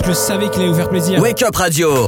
Je le savais qu'il allait vous faire plaisir. Wake Up Radio.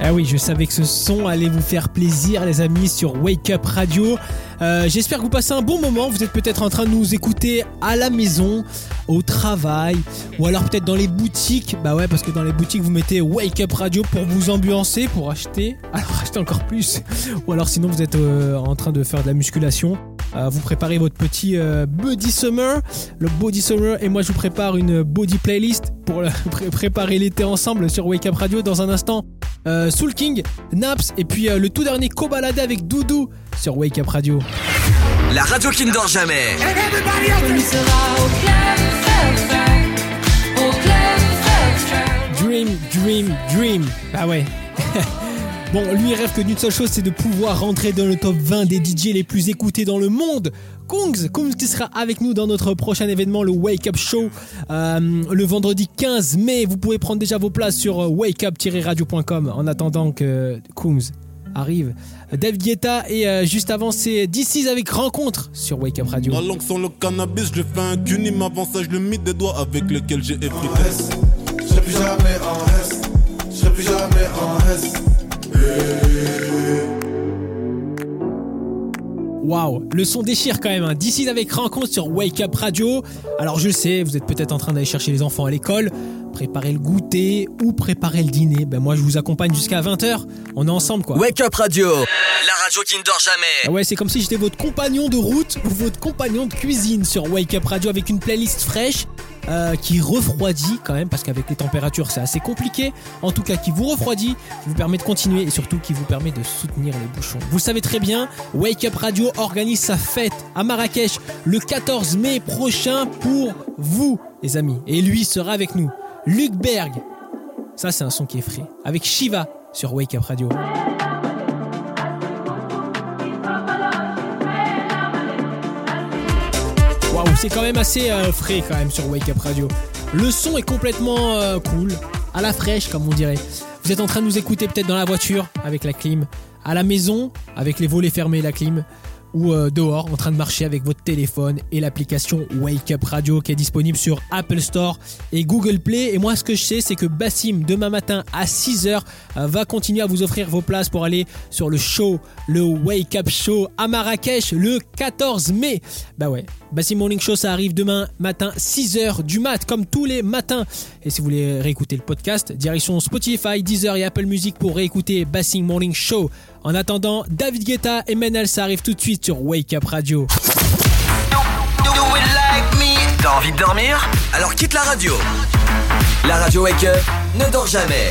Ah oui, je savais que ce son allait vous faire plaisir, les amis, sur Wake Up Radio. Euh, J'espère que vous passez un bon moment. Vous êtes peut-être en train de nous écouter à la maison, au travail, ou alors peut-être dans les boutiques. Bah ouais, parce que dans les boutiques, vous mettez Wake Up Radio pour vous ambiancer, pour acheter. Alors acheter encore plus. Ou alors sinon, vous êtes euh, en train de faire de la musculation. Euh, vous préparez votre petit euh, Body Summer, le Body Summer, et moi je vous prépare une Body Playlist pour pré- préparer l'été ensemble sur Wake Up Radio dans un instant. Euh, Soul King, Naps, et puis euh, le tout dernier Cobaladé avec Doudou sur Wake Up Radio. La radio qui ne dort jamais. Dream, dream, dream. Bah ouais. bon, lui il rêve que d'une seule chose, c'est de pouvoir rentrer dans le top 20 des DJ les plus écoutés dans le monde. Kungs, Kungs qui sera avec nous dans notre prochain événement, le Wake Up Show, euh, le vendredi 15 mai. Vous pouvez prendre déjà vos places sur euh, wakeup-radio.com en attendant que Kungs arrive. Dave Guetta et euh, juste avant c'est DC's avec Rencontre sur Wake Up Radio. Ma langue sans le cannabis, je fais un cunim avant ça, je le mis des doigts avec lesquels j'ai effrité. Je serai plus jamais en S. Je serai plus jamais en S. Waouh, le son déchire quand même. Hein. D'ici avec rencontre sur Wake Up Radio. Alors je sais, vous êtes peut-être en train d'aller chercher les enfants à l'école, préparer le goûter ou préparer le dîner. Ben moi je vous accompagne jusqu'à 20h. On est ensemble quoi. Wake Up Radio. La radio qui ne dort Ah jamais. ouais, c'est comme si j'étais votre compagnon de route ou votre compagnon de cuisine sur Wake Up Radio avec une playlist fraîche euh, qui refroidit quand même parce qu'avec les températures c'est assez compliqué. En tout cas, qui vous refroidit, vous permet de continuer et surtout qui vous permet de soutenir les bouchons. Vous le savez très bien, Wake Up Radio organise sa fête à Marrakech le 14 mai prochain pour vous, les amis. Et lui sera avec nous. Luc Berg. Ça, c'est un son qui est frais. Avec Shiva sur Wake Up Radio. C'est quand même assez euh, frais quand même sur Wake Up Radio. Le son est complètement euh, cool, à la fraîche comme on dirait. Vous êtes en train de nous écouter peut-être dans la voiture avec la clim, à la maison avec les volets fermés la clim, ou euh, dehors en train de marcher avec votre téléphone et l'application Wake Up Radio qui est disponible sur Apple Store et Google Play. Et moi ce que je sais c'est que Bassim demain matin à 6h va continuer à vous offrir vos places pour aller sur le show, le Wake Up Show à Marrakech le 14 mai. Bah ouais, Bassim Morning Show ça arrive demain matin 6h du mat comme tous les matins. Et si vous voulez réécouter le podcast, direction Spotify, Deezer et Apple Music pour réécouter Bassim Morning Show. En attendant, David Guetta et Menel, ça arrive tout de suite sur Wake Up Radio. T'as envie de dormir Alors quitte la radio. La radio Wake Up ne dort jamais.